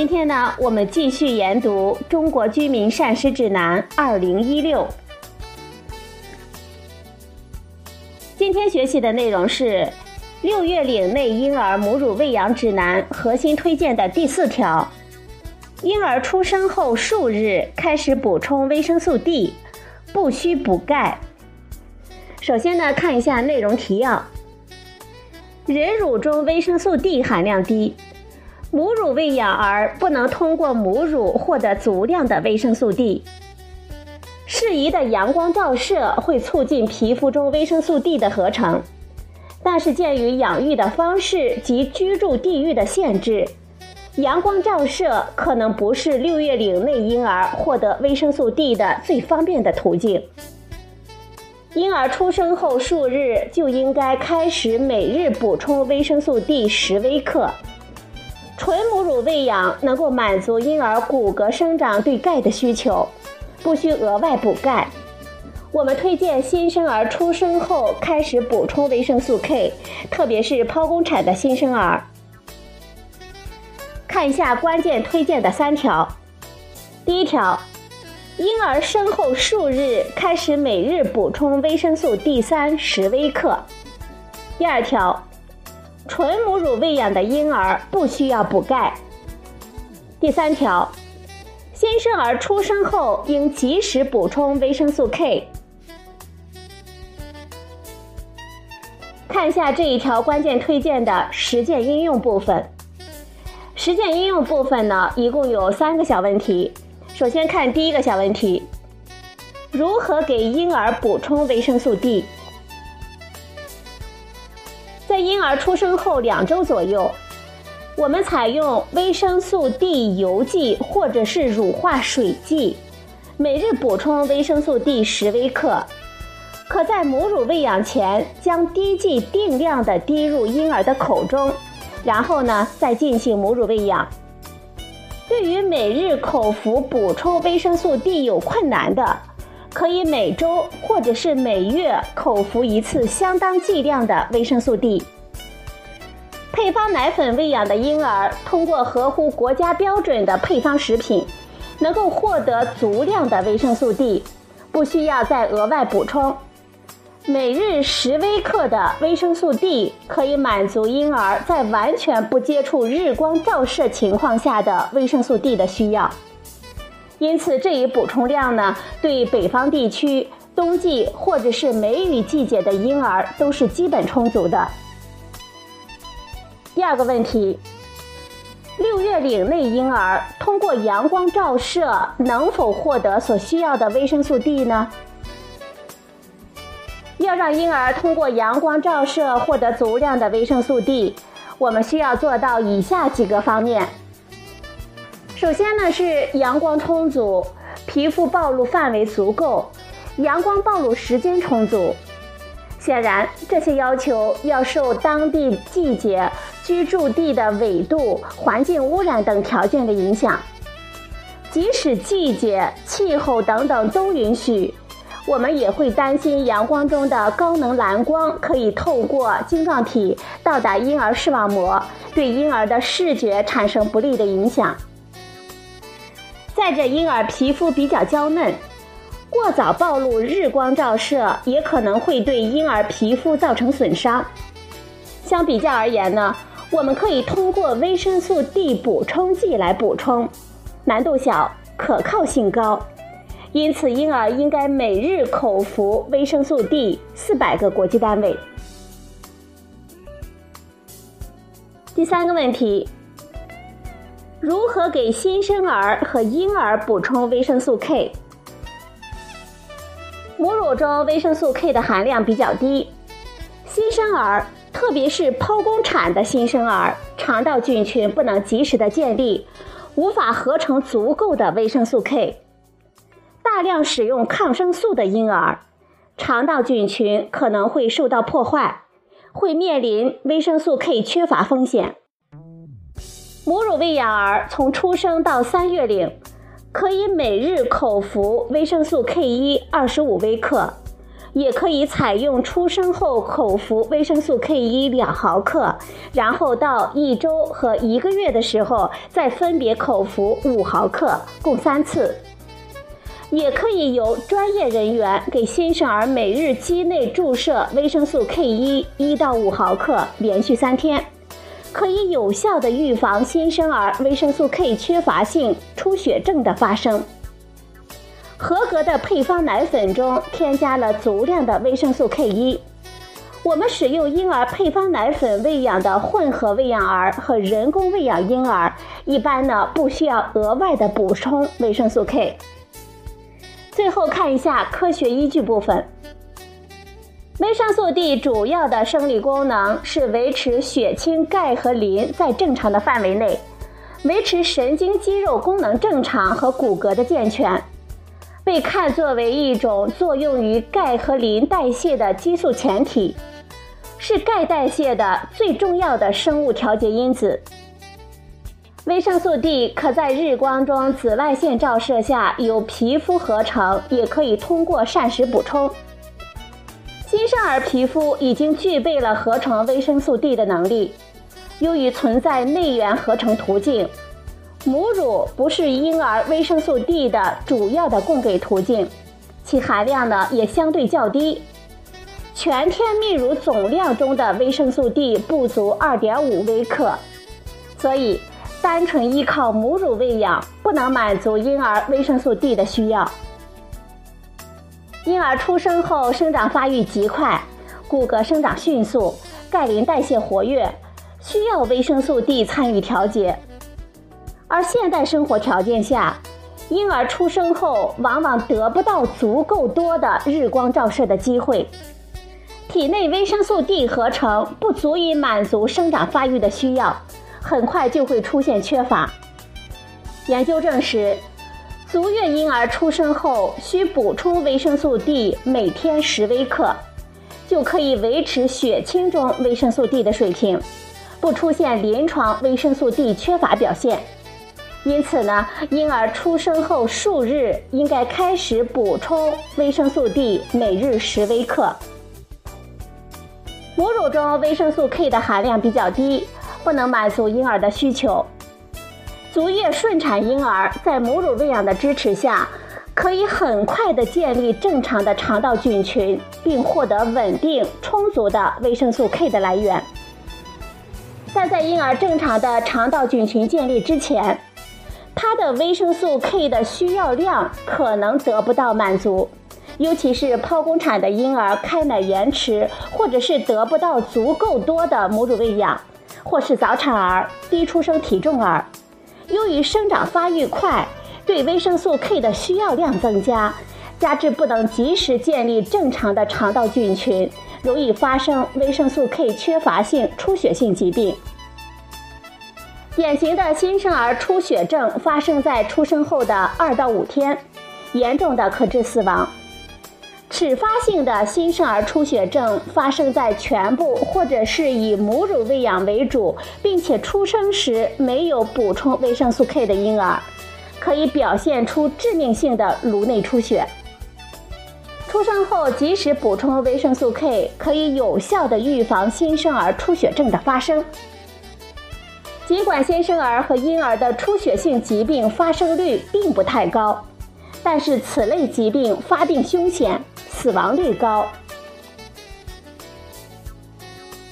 今天呢，我们继续研读《中国居民膳食指南（二零一六）》。今天学习的内容是《六月龄内婴儿母乳喂养指南》核心推荐的第四条：婴儿出生后数日开始补充维生素 D，不需补钙。首先呢，看一下内容提要。人乳中维生素 D 含量低，母乳喂养儿不能通过母乳获得足量的维生素 D。适宜的阳光照射会促进皮肤中维生素 D 的合成，但是鉴于养育的方式及居住地域的限制，阳光照射可能不是六月龄内婴儿获得维生素 D 的最方便的途径。婴儿出生后数日就应该开始每日补充维生素 D 十微克。纯母乳喂养能够满足婴儿骨骼生长对钙的需求，不需额外补钙。我们推荐新生儿出生后开始补充维生素 K，特别是剖宫产的新生儿。看一下关键推荐的三条。第一条。婴儿生后数日开始每日补充维生素 D 三十微克。第二条，纯母乳喂养的婴儿不需要补钙。第三条，新生儿出生后应及时补充维生素 K。看一下这一条关键推荐的实践应用部分。实践应用部分呢，一共有三个小问题。首先看第一个小问题：如何给婴儿补充维生素 D？婴儿出生后两周左右，我们采用维生素 D 油剂或者是乳化水剂，每日补充维生素 D 十微克。可在母乳喂养前，将滴剂定量的滴入婴儿的口中，然后呢，再进行母乳喂养。对于每日口服补充维生素 D 有困难的，可以每周或者是每月口服一次相当剂量的维生素 D。配方奶粉喂养的婴儿，通过合乎国家标准的配方食品，能够获得足量的维生素 D，不需要再额外补充。每日十微克的维生素 D 可以满足婴儿在完全不接触日光照射情况下的维生素 D 的需要。因此，这一补充量呢，对北方地区冬季或者是梅雨季节的婴儿都是基本充足的。第二个问题：六月龄内婴儿通过阳光照射能否获得所需要的维生素 D 呢？要让婴儿通过阳光照射获得足量的维生素 D，我们需要做到以下几个方面。首先呢是阳光充足，皮肤暴露范围足够，阳光暴露时间充足。显然，这些要求要受当地季节、居住地的纬度、环境污染等条件的影响。即使季节、气候等等都允许。我们也会担心阳光中的高能蓝光可以透过晶状体到达婴儿视网膜，对婴儿的视觉产生不利的影响。再者，婴儿皮肤比较娇嫩，过早暴露日光照射也可能会对婴儿皮肤造成损伤。相比较而言呢，我们可以通过维生素 D 补充剂来补充，难度小，可靠性高。因此，婴儿应该每日口服维生素 D 四百个国际单位。第三个问题：如何给新生儿和婴儿补充维生素 K？母乳中维生素 K 的含量比较低，新生儿，特别是剖宫产的新生儿，肠道菌群不能及时的建立，无法合成足够的维生素 K。大量使用抗生素的婴儿，肠道菌群可能会受到破坏，会面临维生素 K 缺乏风险。母乳喂养儿从出生到三月龄，可以每日口服维生素 K 一二十五微克。也可以采用出生后口服维生素 K 一两毫克，然后到一周和一个月的时候再分别口服五毫克，共三次。也可以由专业人员给新生儿每日肌内注射维生素 K 一一到五毫克，连续三天，可以有效的预防新生儿维生素 K 缺乏性出血症的发生。合格的配方奶粉中添加了足量的维生素 K 一。我们使用婴儿配方奶粉喂养的混合喂养儿和人工喂养婴儿，一般呢不需要额外的补充维生素 K。最后看一下科学依据部分。维生素 D 主要的生理功能是维持血清钙和磷在正常的范围内，维持神经肌肉功能正常和骨骼的健全。被看作为一种作用于钙和磷代谢的激素前体，是钙代谢的最重要的生物调节因子。维生素 D 可在日光中紫外线照射下由皮肤合成，也可以通过膳食补充。新生儿皮肤已经具备了合成维生素 D 的能力，由于存在内源合成途径。母乳不是婴儿维生素 D 的主要的供给途径，其含量呢也相对较低。全天泌乳总量中的维生素 D 不足2.5微克，所以单纯依靠母乳喂养不能满足婴儿维生素 D 的需要。婴儿出生后生长发育极快，骨骼生长迅速，钙磷代谢活跃，需要维生素 D 参与调节。而现代生活条件下，婴儿出生后往往得不到足够多的日光照射的机会，体内维生素 D 合成不足以满足生长发育的需要，很快就会出现缺乏。研究证实，足月婴儿出生后需补充维生素 D 每天十微克，就可以维持血清中维生素 D 的水平，不出现临床维生素 D 缺乏表现。因此呢，婴儿出生后数日应该开始补充维生素 D，每日十微克。母乳中维生素 K 的含量比较低，不能满足婴儿的需求。足月顺产婴儿在母乳喂养的支持下，可以很快的建立正常的肠道菌群，并获得稳定充足的维生素 K 的来源。但在婴儿正常的肠道菌群建立之前，它的维生素 K 的需要量可能得不到满足，尤其是剖宫产的婴儿开奶延迟，或者是得不到足够多的母乳喂养，或是早产儿、低出生体重儿，由于生长发育快，对维生素 K 的需要量增加，加之不能及时建立正常的肠道菌群，容易发生维生素 K 缺乏性出血性疾病。典型的新生儿出血症发生在出生后的二到五天，严重的可致死亡。迟发性的新生儿出血症发生在全部或者是以母乳喂养为主，并且出生时没有补充维生素 K 的婴儿，可以表现出致命性的颅内出血。出生后及时补充维生素 K，可以有效的预防新生儿出血症的发生。尽管新生儿和婴儿的出血性疾病发生率并不太高，但是此类疾病发病凶险，死亡率高。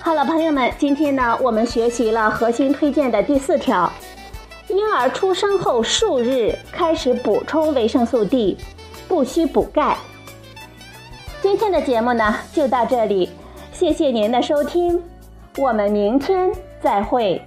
好了，朋友们，今天呢，我们学习了核心推荐的第四条：婴儿出生后数日开始补充维生素 D，不需补钙。今天的节目呢，就到这里，谢谢您的收听，我们明天再会。